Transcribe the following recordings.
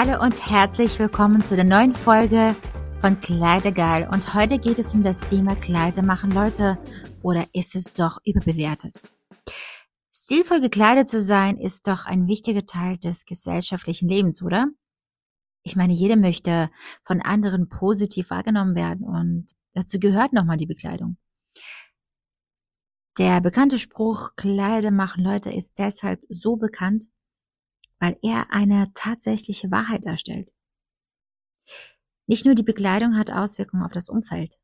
Hallo und herzlich willkommen zu der neuen Folge von Kleidergeil. Und heute geht es um das Thema Kleider machen Leute oder ist es doch überbewertet? Stilvoll gekleidet zu sein ist doch ein wichtiger Teil des gesellschaftlichen Lebens, oder? Ich meine, jeder möchte von anderen positiv wahrgenommen werden und dazu gehört nochmal die Bekleidung. Der bekannte Spruch Kleider machen Leute ist deshalb so bekannt, weil er eine tatsächliche Wahrheit darstellt. Nicht nur die Bekleidung hat Auswirkungen auf das Umfeld.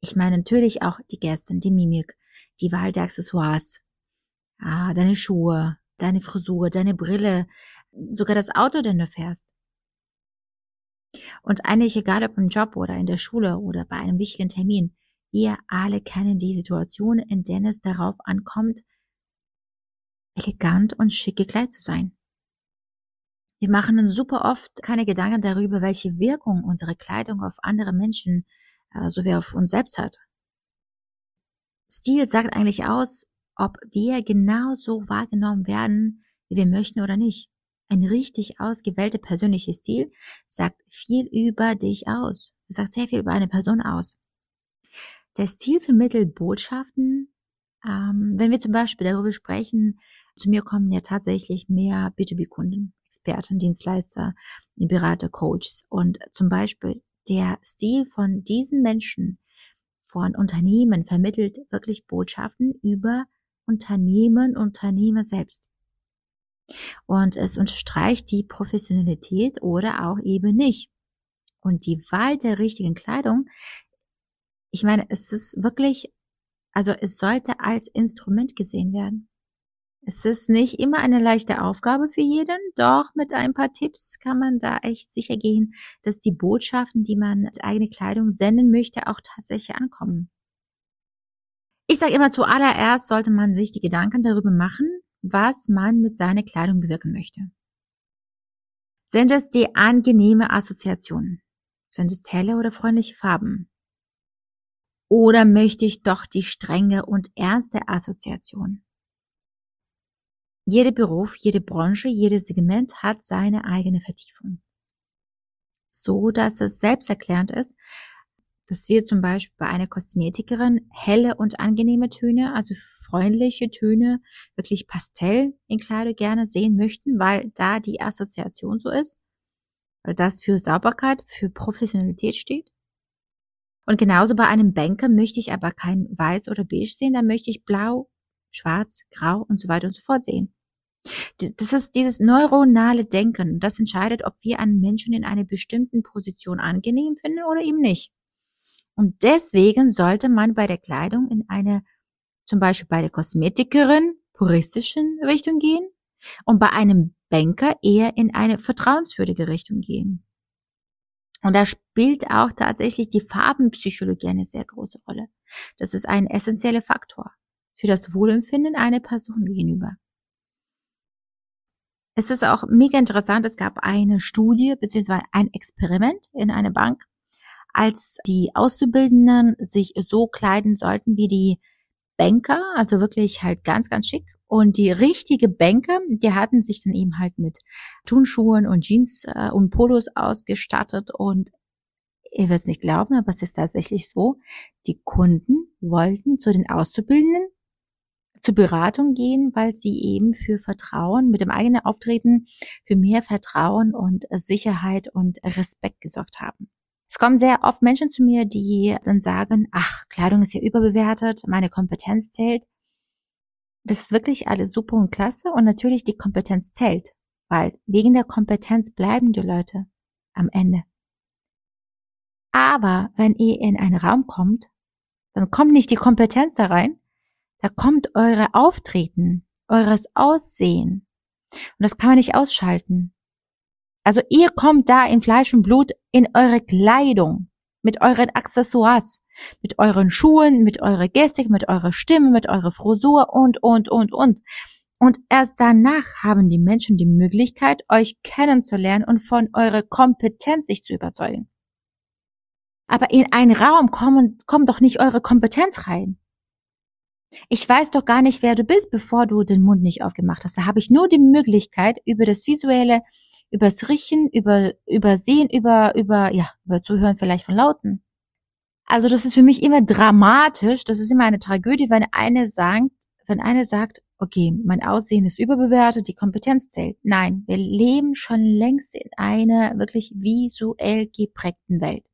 Ich meine natürlich auch die Gäste, die Mimik, die Wahl der Accessoires, ah, deine Schuhe, deine Frisur, deine Brille, sogar das Auto, den du fährst. Und eigentlich egal ob im Job oder in der Schule oder bei einem wichtigen Termin, ihr alle kennen die Situation, in der es darauf ankommt, elegant und schick gekleidet zu sein. Wir machen uns super oft keine Gedanken darüber, welche Wirkung unsere Kleidung auf andere Menschen äh, sowie auf uns selbst hat. Stil sagt eigentlich aus, ob wir genauso wahrgenommen werden, wie wir möchten oder nicht. Ein richtig ausgewählter persönlicher Stil sagt viel über dich aus. Es sagt sehr viel über eine Person aus. Der Stil vermittelt Botschaften. Ähm, wenn wir zum Beispiel darüber sprechen, zu mir kommen ja tatsächlich mehr B2B-Kunden. Experten, Dienstleister, Berater, Coaches. Und zum Beispiel der Stil von diesen Menschen, von Unternehmen vermittelt wirklich Botschaften über Unternehmen, Unternehmer selbst. Und es unterstreicht die Professionalität oder auch eben nicht. Und die Wahl der richtigen Kleidung, ich meine, es ist wirklich, also es sollte als Instrument gesehen werden. Es ist nicht immer eine leichte Aufgabe für jeden, doch mit ein paar Tipps kann man da echt sicher gehen, dass die Botschaften, die man mit eigener Kleidung senden möchte, auch tatsächlich ankommen. Ich sage immer, zuallererst sollte man sich die Gedanken darüber machen, was man mit seiner Kleidung bewirken möchte. Sind es die angenehme Assoziationen? Sind es helle oder freundliche Farben? Oder möchte ich doch die strenge und ernste Assoziation? Jeder Beruf, jede Branche, jedes Segment hat seine eigene Vertiefung. So dass es selbsterklärend ist, dass wir zum Beispiel bei einer Kosmetikerin helle und angenehme Töne, also freundliche Töne, wirklich Pastell in Kleidung gerne sehen möchten, weil da die Assoziation so ist, weil das für Sauberkeit, für Professionalität steht. Und genauso bei einem Banker möchte ich aber kein Weiß oder Beige sehen, da möchte ich Blau, Schwarz, Grau und so weiter und so fort sehen. Das ist dieses neuronale Denken. Das entscheidet, ob wir einen Menschen in einer bestimmten Position angenehm finden oder eben nicht. Und deswegen sollte man bei der Kleidung in eine, zum Beispiel bei der Kosmetikerin, puristischen Richtung gehen und bei einem Banker eher in eine vertrauenswürdige Richtung gehen. Und da spielt auch tatsächlich die Farbenpsychologie eine sehr große Rolle. Das ist ein essentieller Faktor für das Wohlempfinden einer Person gegenüber. Es ist auch mega interessant, es gab eine Studie bzw. ein Experiment in einer Bank, als die Auszubildenden sich so kleiden sollten wie die Banker, also wirklich halt ganz, ganz schick. Und die richtige Banker, die hatten sich dann eben halt mit Turnschuhen und Jeans äh, und Polos ausgestattet und ihr werdet es nicht glauben, aber es ist tatsächlich so, die Kunden wollten zu den Auszubildenden zur Beratung gehen, weil sie eben für Vertrauen mit dem eigenen Auftreten für mehr Vertrauen und Sicherheit und Respekt gesorgt haben. Es kommen sehr oft Menschen zu mir, die dann sagen, ach, Kleidung ist ja überbewertet, meine Kompetenz zählt. Das ist wirklich alles super und klasse und natürlich die Kompetenz zählt, weil wegen der Kompetenz bleiben die Leute am Ende. Aber wenn ihr in einen Raum kommt, dann kommt nicht die Kompetenz da rein, da kommt eure Auftreten, eures Aussehen. Und das kann man nicht ausschalten. Also ihr kommt da in Fleisch und Blut in eure Kleidung, mit euren Accessoires, mit euren Schuhen, mit eurer Gestik, mit eurer Stimme, mit eurer Frisur und, und, und, und. Und erst danach haben die Menschen die Möglichkeit, euch kennenzulernen und von eurer Kompetenz sich zu überzeugen. Aber in einen Raum kommt, kommt doch nicht eure Kompetenz rein. Ich weiß doch gar nicht, wer du bist, bevor du den Mund nicht aufgemacht hast. Da habe ich nur die Möglichkeit, über das Visuelle, übers Riechen, über, übersehen, über, über, ja, über Zuhören vielleicht von Lauten. Also das ist für mich immer dramatisch, das ist immer eine Tragödie, wenn eine sagt, wenn eine sagt, okay, mein Aussehen ist überbewertet, die Kompetenz zählt. Nein, wir leben schon längst in einer wirklich visuell geprägten Welt.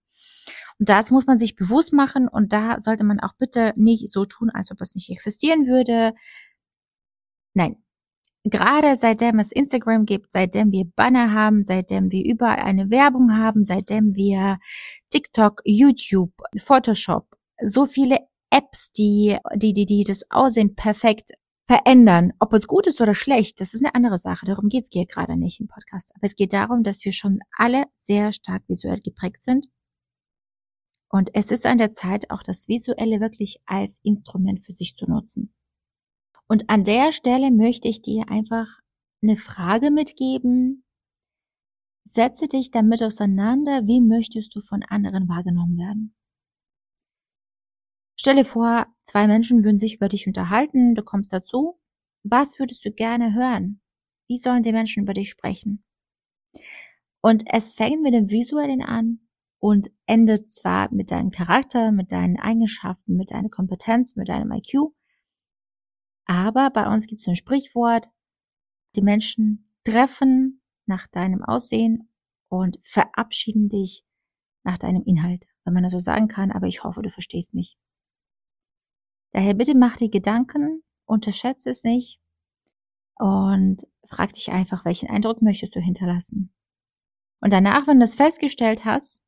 Und das muss man sich bewusst machen und da sollte man auch bitte nicht so tun, als ob es nicht existieren würde. Nein. Gerade seitdem es Instagram gibt, seitdem wir Banner haben, seitdem wir überall eine Werbung haben, seitdem wir TikTok, YouTube, Photoshop, so viele Apps, die, die, die, die das Aussehen perfekt verändern. Ob es gut ist oder schlecht, das ist eine andere Sache. Darum geht's hier gerade nicht im Podcast. Aber es geht darum, dass wir schon alle sehr stark visuell geprägt sind und es ist an der Zeit, auch das Visuelle wirklich als Instrument für sich zu nutzen. Und an der Stelle möchte ich dir einfach eine Frage mitgeben. Setze dich damit auseinander, wie möchtest du von anderen wahrgenommen werden? Stelle vor, zwei Menschen würden sich über dich unterhalten, du kommst dazu. Was würdest du gerne hören? Wie sollen die Menschen über dich sprechen? Und es fängt mit dem Visuellen an und endet zwar mit deinem Charakter, mit deinen Eigenschaften, mit deiner Kompetenz, mit deinem IQ, aber bei uns gibt es ein Sprichwort, die Menschen treffen nach deinem Aussehen und verabschieden dich nach deinem Inhalt, wenn man das so sagen kann, aber ich hoffe, du verstehst mich. Daher bitte mach dir Gedanken, unterschätze es nicht und frag dich einfach, welchen Eindruck möchtest du hinterlassen. Und danach, wenn du es festgestellt hast,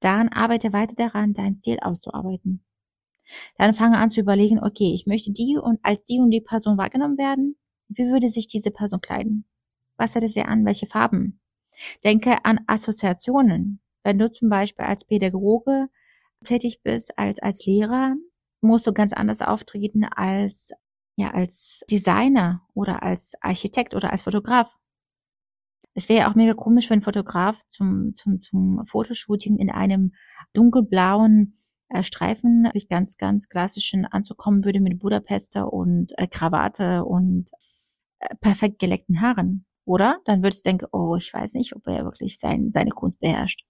dann arbeite weiter daran, dein Ziel auszuarbeiten. Dann fange an zu überlegen, okay, ich möchte die und als die und die Person wahrgenommen werden. Wie würde sich diese Person kleiden? Was hat es ihr an? Welche Farben? Denke an Assoziationen. Wenn du zum Beispiel als Pädagoge tätig bist, als, als Lehrer, musst du ganz anders auftreten als, ja, als Designer oder als Architekt oder als Fotograf. Es wäre ja auch mega komisch, wenn ein Fotograf zum, zum, zum Fotoshooting in einem dunkelblauen äh, Streifen, sich ganz, ganz klassischen anzukommen würde mit Budapester und äh, Krawatte und äh, perfekt geleckten Haaren. Oder? Dann würdest du denken, oh, ich weiß nicht, ob er wirklich sein, seine Kunst beherrscht.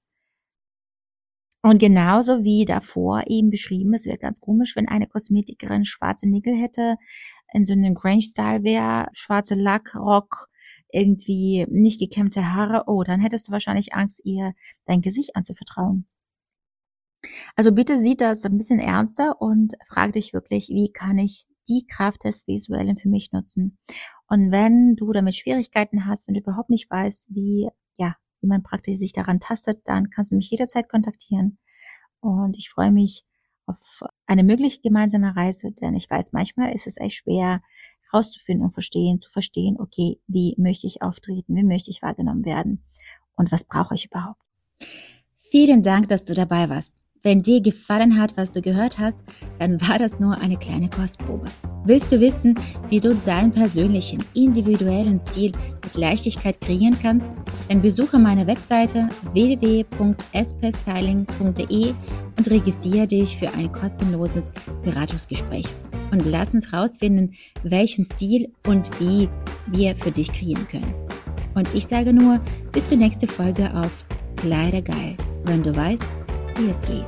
Und genauso wie davor eben beschrieben, es wäre ganz komisch, wenn eine Kosmetikerin schwarze Nickel hätte, in so einem Grange-Style wäre, schwarze Lackrock, irgendwie nicht gekämmte Haare, oh, dann hättest du wahrscheinlich Angst, ihr dein Gesicht anzuvertrauen. Also bitte sieh das ein bisschen ernster und frag dich wirklich, wie kann ich die Kraft des Visuellen für mich nutzen? Und wenn du damit Schwierigkeiten hast, wenn du überhaupt nicht weißt, wie, ja, wie man praktisch sich daran tastet, dann kannst du mich jederzeit kontaktieren. Und ich freue mich auf eine mögliche gemeinsame Reise, denn ich weiß, manchmal ist es echt schwer, rauszufinden und verstehen, zu verstehen, okay, wie möchte ich auftreten, wie möchte ich wahrgenommen werden und was brauche ich überhaupt. Vielen Dank, dass du dabei warst. Wenn dir gefallen hat, was du gehört hast, dann war das nur eine kleine Kostprobe. Willst du wissen, wie du deinen persönlichen, individuellen Stil mit Leichtigkeit kreieren kannst? Dann besuche meine Webseite www.spstyling.de und registriere dich für ein kostenloses Beratungsgespräch. Und lass uns rausfinden, welchen Stil und wie wir für dich kreieren können. Und ich sage nur, bis zur nächsten Folge auf Kleidergeil, wenn du weißt, wie es geht.